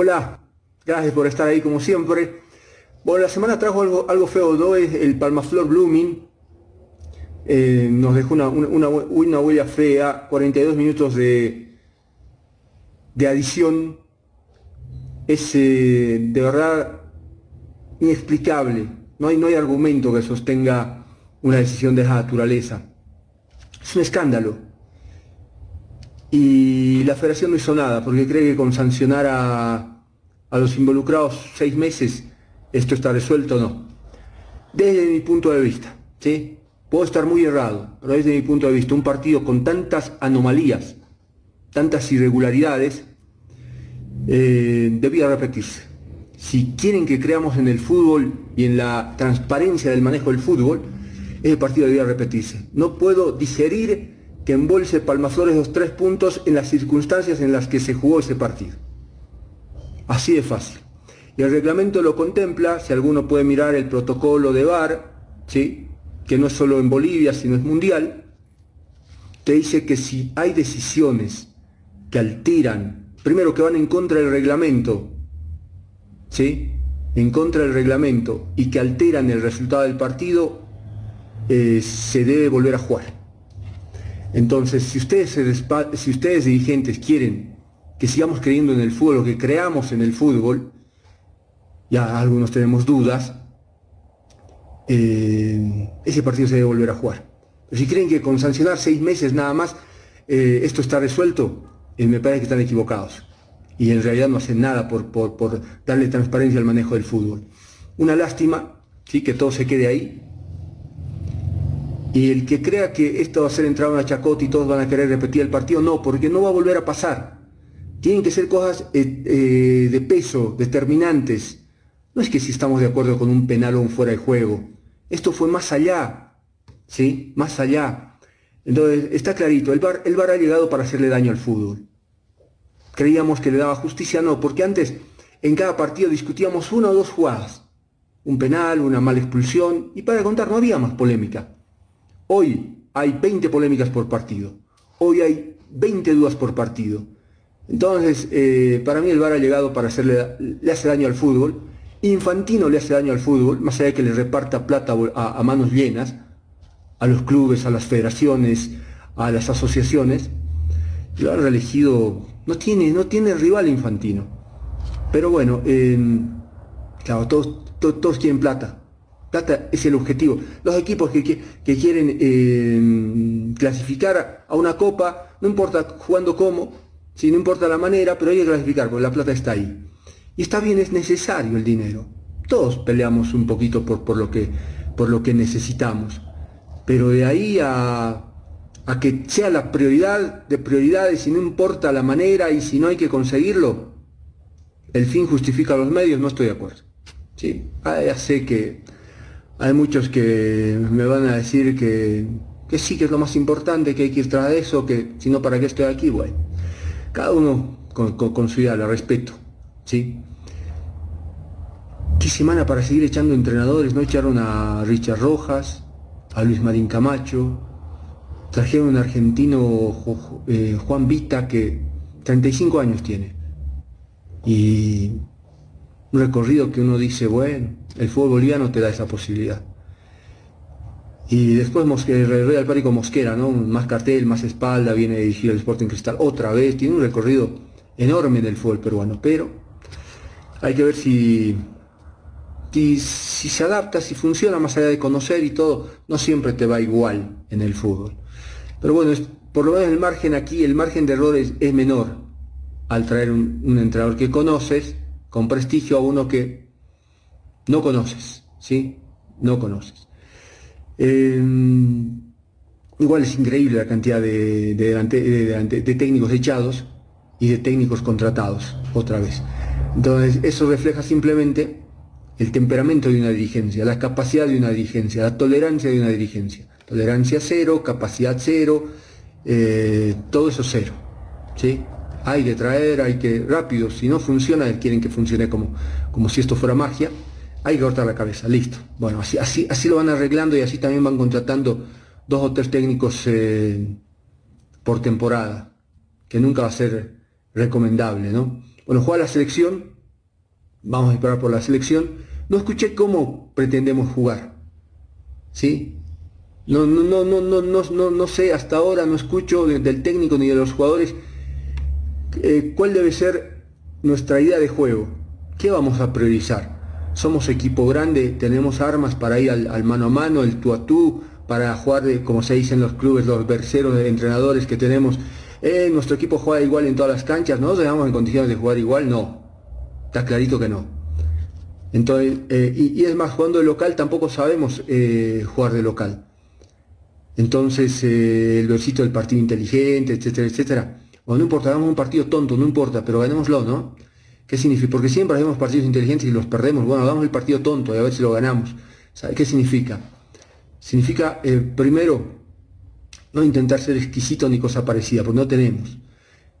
Hola, gracias por estar ahí como siempre. Bueno, la semana trajo algo, algo feo, ¿no? Es el Palmaflor Blooming. Eh, nos dejó una, huella fea, 42 minutos de, de adición. Es eh, de verdad inexplicable. No hay, no hay argumento que sostenga una decisión de esa naturaleza. Es un escándalo. Y la federación no hizo nada porque cree que con sancionar a, a los involucrados seis meses esto está resuelto no. Desde mi punto de vista, ¿sí? Puedo estar muy errado, pero desde mi punto de vista, un partido con tantas anomalías, tantas irregularidades, eh, debía repetirse. Si quieren que creamos en el fútbol y en la transparencia del manejo del fútbol, ese partido debía repetirse. No puedo digerir que embolse Palmaflores los tres puntos en las circunstancias en las que se jugó ese partido. Así de fácil. Y el reglamento lo contempla, si alguno puede mirar el protocolo de VAR, ¿sí? que no es solo en Bolivia, sino es mundial, te dice que si hay decisiones que alteran, primero que van en contra del reglamento, ¿sí? en contra del reglamento y que alteran el resultado del partido, eh, se debe volver a jugar. Entonces, si ustedes, si ustedes dirigentes quieren que sigamos creyendo en el fútbol que creamos en el fútbol, ya algunos tenemos dudas, eh, ese partido se debe volver a jugar. Pero si creen que con sancionar seis meses nada más eh, esto está resuelto, eh, me parece que están equivocados. Y en realidad no hacen nada por, por, darle transparencia al manejo del fútbol. Una lástima, ¿sí? que todo se quede ahí. Y el que crea que esto va a ser entrar una chacota y todos van a querer repetir el partido, no, porque no va a volver a pasar. Tienen que ser cosas de peso, determinantes, no es que si estamos de acuerdo con un penal o un fuera de juego. Esto fue más allá, ¿sí? Más allá. Entonces, está clarito, el VAR, el ha llegado para hacerle daño al fútbol. Creíamos que le daba justicia, no, porque antes en cada partido discutíamos una o dos jugadas. Un penal, una mala expulsión, y para contar no había más polémica. Hoy hay 20 polémicas por partido. Hoy hay 20 dudas por partido. Entonces, eh, para mí el VAR ha llegado para hacerle le hace daño al fútbol Infantino le hace daño al fútbol, más allá de que le reparta plata a, manos llenas, a los clubes, a las federaciones, a las asociaciones. Lo han reelegido, no tiene, no tiene rival Infantino. Pero bueno, claro, todos, todos, quieren plata. Plata es el objetivo. Los equipos que, quieren clasificar a una copa, no importa jugando cómo, si no importa la manera, pero hay que clasificar, porque la plata está ahí. Y está bien, es necesario el dinero. Todos peleamos un poquito por, por, lo, que, por lo que necesitamos. Pero de ahí a, a que sea la prioridad de prioridades y no importa la manera y si no hay que conseguirlo, el fin justifica los medios, no estoy de acuerdo. Sí, ah, ya sé que hay muchos que me van a decir que, que sí, que es lo más importante, que hay que ir tras eso, que si no, ¿para qué estoy aquí? Bueno, cada uno con, con su idea, la respeto. ¿sí? Qué semana para seguir echando entrenadores, ¿no? Echaron a Richard Rojas, a Luis Marín Camacho, trajeron un argentino eh, Juan Vita que 35 años tiene. Y un recorrido que uno dice, bueno, el fútbol boliviano te da esa posibilidad. Y después Real Párico Mosquera, ¿no? Más cartel, más espalda, viene a dirigir el Sporting Cristal otra vez, tiene un recorrido enorme del fútbol peruano, pero hay que ver si, si, se adapta, si funciona más allá de conocer y todo, no siempre te va igual en el fútbol. Pero bueno, por lo menos el margen aquí, el margen de errores es menor al traer un, entrenador que conoces, con prestigio a uno que no conoces, ¿sí? No conoces. Em, igual es increíble la cantidad de, técnicos echados y de técnicos contratados, otra vez. Entonces, eso refleja simplemente el temperamento de una dirigencia, la capacidad de una dirigencia, la tolerancia de una dirigencia. Tolerancia cero, capacidad cero, eh, todo eso cero. ¿sí? Hay que traer, hay que, rápido, si no funciona, quieren que funcione como, como si esto fuera magia, hay que cortar la cabeza, listo. Bueno, así, así, así lo van arreglando y así también van contratando dos o tres técnicos eh, por temporada, que nunca va a ser recomendable, ¿no? Bueno, juega la selección, vamos a esperar por la selección. No escuché cómo pretendemos jugar, ¿sí? No, no, no, no, no, no, no sé, hasta ahora no escucho del técnico ni de los jugadores eh, cuál debe ser nuestra idea de juego. ¿Qué vamos a priorizar? Somos equipo grande, tenemos armas para ir al, mano a mano, el tú a tú, para jugar, de, como se dice en los clubes, los berceros de entrenadores que tenemos. Eh, nuestro equipo juega igual en todas las canchas, ¿no? ¿Estamos en condiciones de jugar igual? No. Está clarito que no. Entonces, eh, y, es más, jugando de local tampoco sabemos jugar de local. Entonces, el versito del partido inteligente, etcétera, etcétera. O no importa, hagamos un partido tonto, no importa, pero ganémoslo, ¿no? ¿Qué significa? Porque siempre hacemos partidos inteligentes y los perdemos. Bueno, hagamos el partido tonto y a ver si lo ganamos. ¿Sabe qué significa? Significa, eh, primero, no intentar ser exquisito ni cosa parecida, porque no tenemos.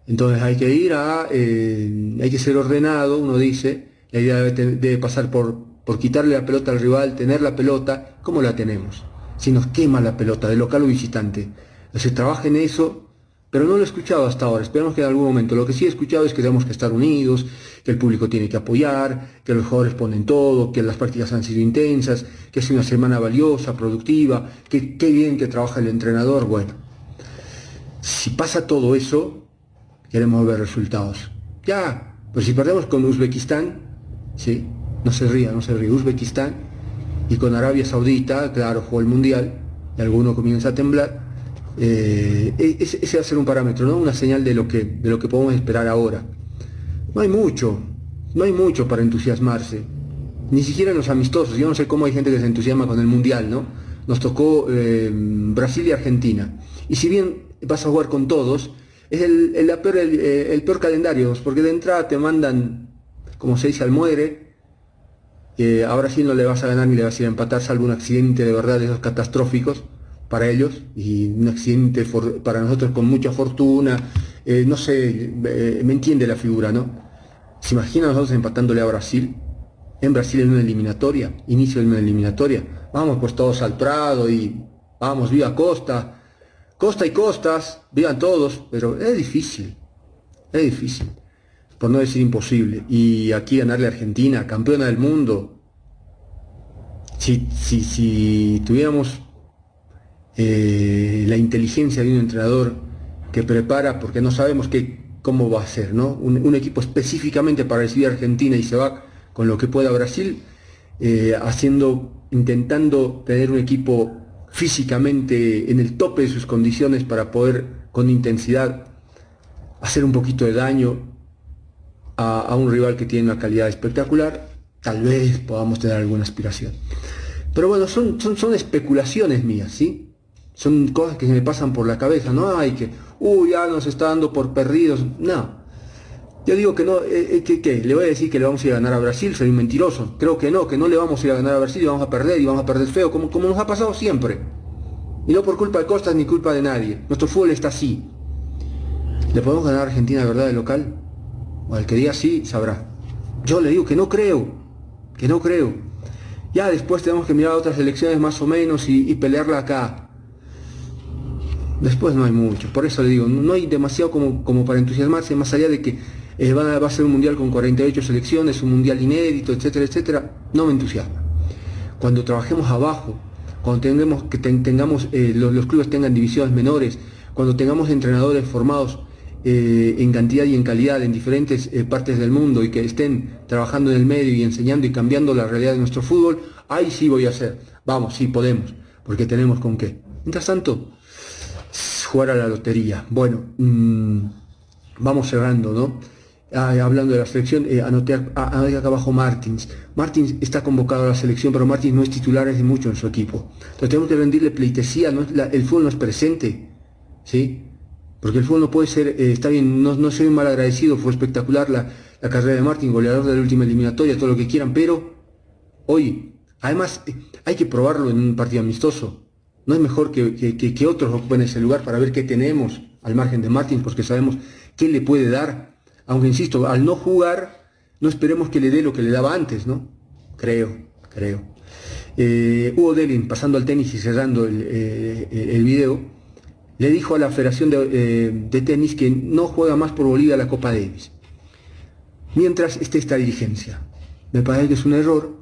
Entonces hay que ir a, eh, hay que ser ordenado, uno dice, la idea debe, pasar por, por quitarle la pelota al rival, tener la pelota, ¿cómo la tenemos? Si nos quema la pelota, de local o visitante. Se trabaja en eso pero no lo he escuchado hasta ahora, esperamos que en algún momento. Lo que sí he escuchado es que tenemos que estar unidos, que el público tiene que apoyar, que los jugadores ponen todo, que las prácticas han sido intensas, que es una semana valiosa, productiva, que qué bien que trabaja el entrenador. Bueno, si pasa todo eso, queremos ver resultados. Ya, pero si perdemos con Uzbekistán, ¿sí? no se ría, no se ríe, Uzbekistán, y con Arabia Saudita, claro, jugó el Mundial, y alguno comienza a temblar, eh, e-, ese, va a ser un parámetro, ¿no? una señal de lo, que, de lo que podemos esperar ahora. No hay mucho, no hay mucho para entusiasmarse. Ni siquiera en los amistosos. Yo no sé cómo hay gente que se entusiasma con el Mundial, ¿no? Nos tocó eh, Brasil y Argentina. Y si bien vas a jugar con todos, es el, peor, eh, el, peor calendario, porque de entrada te mandan, como se dice, al muere. ahora sí no le vas a ganar ni le vas a ir a empatar, salvo un accidente de verdad de esos catastróficos para ellos y un accidente para nosotros con mucha fortuna, eh, no sé, eh, me entiende la figura, ¿no? ¿Se imagina nosotros empatándole a Brasil? En Brasil en una eliminatoria, inicio de una eliminatoria. Vamos pues todos al Prado y vamos, viva Costa, Costa y Costas, vivan todos, pero es difícil, es difícil, por no decir imposible. Y aquí ganarle a Argentina, campeona del mundo, si, si, si tuviéramos eh, la inteligencia de un entrenador que prepara, porque no sabemos qué, cómo va a ser, ¿no? Un, equipo específicamente para recibir a Argentina y se va con lo que pueda Brasil, eh, haciendo, intentando tener un equipo físicamente en el tope de sus condiciones para poder con intensidad hacer un poquito de daño a, un rival que tiene una calidad espectacular, tal vez podamos tener alguna aspiración. Pero bueno, son, son, son especulaciones mías, ¿sí? Son cosas que se me pasan por la cabeza, no hay que, uy, ya nos está dando por perdidos. No. Yo digo que no, eh, eh, que, ¿qué? le voy a decir que le vamos a ir a ganar a Brasil, soy un mentiroso. Creo que no, que no le vamos a ir a ganar a Brasil y vamos a perder y vamos a perder feo, como, como nos ha pasado siempre. Y no por culpa de Costas ni culpa de nadie. Nuestro fútbol está así. ¿Le podemos ganar a Argentina verdad de local? O al que diga sí, sabrá. Yo le digo que no creo, que no creo. Ya después tenemos que mirar otras elecciones más o menos y pelearla acá. Después no hay mucho, por eso le digo, no hay demasiado como, como para entusiasmarse, más allá de que eh, va, a ser un mundial con 48 selecciones, un mundial inédito, etcétera, etcétera, no me entusiasma. Cuando trabajemos abajo, cuando tengamos, que tengamos, eh, los, clubes tengan divisiones menores, cuando tengamos entrenadores formados eh, en cantidad y en calidad en diferentes partes del mundo y que estén trabajando en el medio y enseñando y cambiando la realidad de nuestro fútbol, ahí sí voy a hacer. Vamos, sí podemos, porque tenemos con qué. Mientras tanto, jugar a la lotería. Bueno, mm, vamos cerrando, ¿no? Ah, hablando de la selección, eh, anoté, acá abajo Martins. Martins está convocado a la selección, pero Martins no es titular desde mucho en su equipo. Entonces tenemos que rendirle pleitesía, ¿no? el fútbol no es presente, ¿sí? Porque el fútbol no puede ser, eh, está bien, no, no soy mal agradecido, fue espectacular la, la carrera de Martins, goleador de la última eliminatoria, todo lo que quieran, pero hoy, además, eh, hay que probarlo en un partido amistoso. No es mejor que, otros ocupen ese lugar para ver qué tenemos al margen de Martins, porque sabemos qué le puede dar. Aunque insisto, al no jugar, no esperemos que le dé lo que le daba antes, ¿no? Creo, creo. Eh, Hugo Delin, pasando al tenis y cerrando el, eh, video, le dijo a la Federación de, de Tenis que no juega más por Bolivia la Copa Davis. Mientras esté esta dirigencia. Me parece que es un error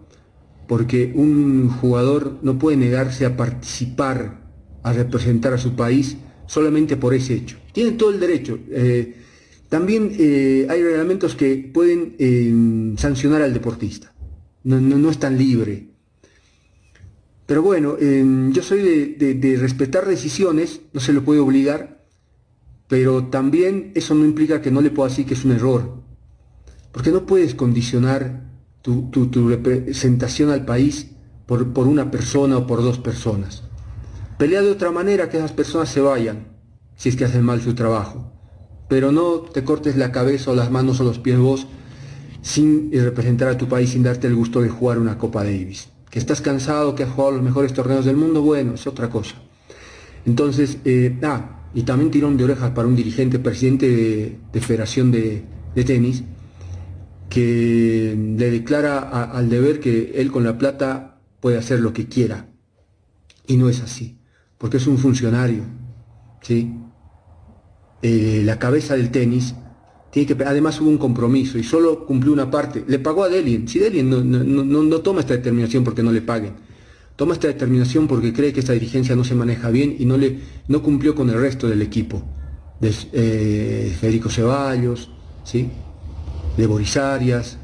porque un jugador no puede negarse a participar, a representar a su país solamente por ese hecho. Tiene todo el derecho. Eh, también eh, hay reglamentos que pueden eh, sancionar al deportista. No, es tan libre. Pero bueno, yo soy de, respetar decisiones, no se lo puede obligar, pero también eso no implica que no le pueda decir que es un error. Porque no puedes condicionar tu, representación al país por, por, una persona o por dos personas. Pelea de otra manera que esas personas se vayan, si es que hacen mal su trabajo. Pero no te cortes la cabeza o las manos o los pies vos sin representar a tu país, sin darte el gusto de jugar una Copa Davis. Que estás cansado, que has jugado los mejores torneos del mundo, bueno, es otra cosa. Entonces, eh, ah, y también tirón de orejas para un dirigente, presidente de, Federación de, de Tenis, que le declara al deber que él con la plata puede hacer lo que quiera. Y no es así, porque es un funcionario. ¿sí? Eh, la cabeza del tenis tiene que, además hubo un compromiso y solo cumplió una parte. Le pagó a Delien. Si Delien no, no, toma esta determinación porque no le paguen, toma esta determinación porque cree que esta dirigencia no se maneja bien y no, le, no cumplió con el resto del equipo. De eh, Federico Ceballos, ¿sí? De Boris Arias,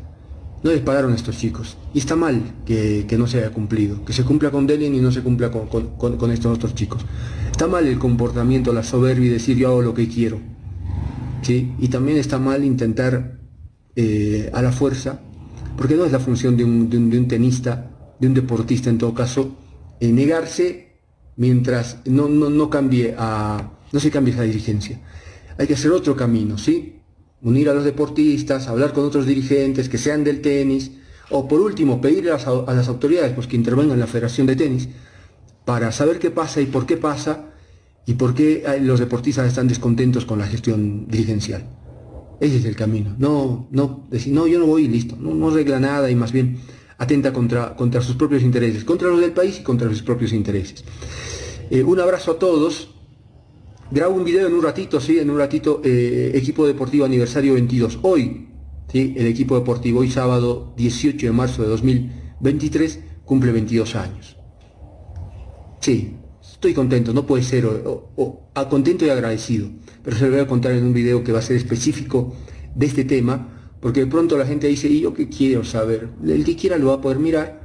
no les pagaron a estos chicos. Y está mal que, no se haya cumplido, que se cumpla con Delien y no se cumpla con, estos otros chicos. Está mal el comportamiento, la soberbia y decir yo hago lo que quiero. ¿sí? Y también está mal intentar eh, a la fuerza, porque no es la función de un, tenista, de un deportista en todo caso, eh, negarse mientras no, no, no, cambie a, no se cambie esa dirigencia. Hay que hacer otro camino, ¿sí? Unir a los deportistas, hablar con otros dirigentes que sean del tenis, o por último pedirle a las, autoridades pues, que intervengan en la Federación de Tenis para saber qué pasa y por qué pasa y por qué los deportistas están descontentos con la gestión dirigencial. Ese es el camino. No, no, decir, no, yo no voy y listo. No, no arregla nada y más bien atenta contra, contra sus propios intereses, contra los del país y contra sus propios intereses. Eh, un abrazo a todos. Grabo un video en un ratito, sí, en un ratito, eh, equipo deportivo aniversario 22. Hoy, sí, el equipo deportivo, hoy sábado 18 de marzo de 2023, cumple 22 años. Sí, estoy contento, no puede ser, o, contento y agradecido, pero se lo voy a contar en un video que va a ser específico de este tema, porque de pronto la gente dice, ¿y yo qué quiero saber? El que quiera lo va a poder mirar,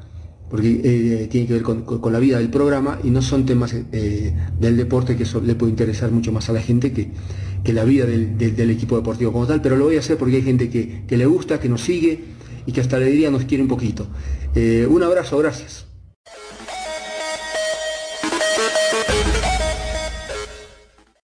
porque eh, tiene que ver con, la vida del programa y no son temas eh, del deporte que le puede interesar mucho más a la gente que, la vida del, equipo deportivo como tal, pero lo voy a hacer porque hay gente que, le gusta, que nos sigue y que hasta le diría nos quiere un poquito. Eh, un abrazo, gracias.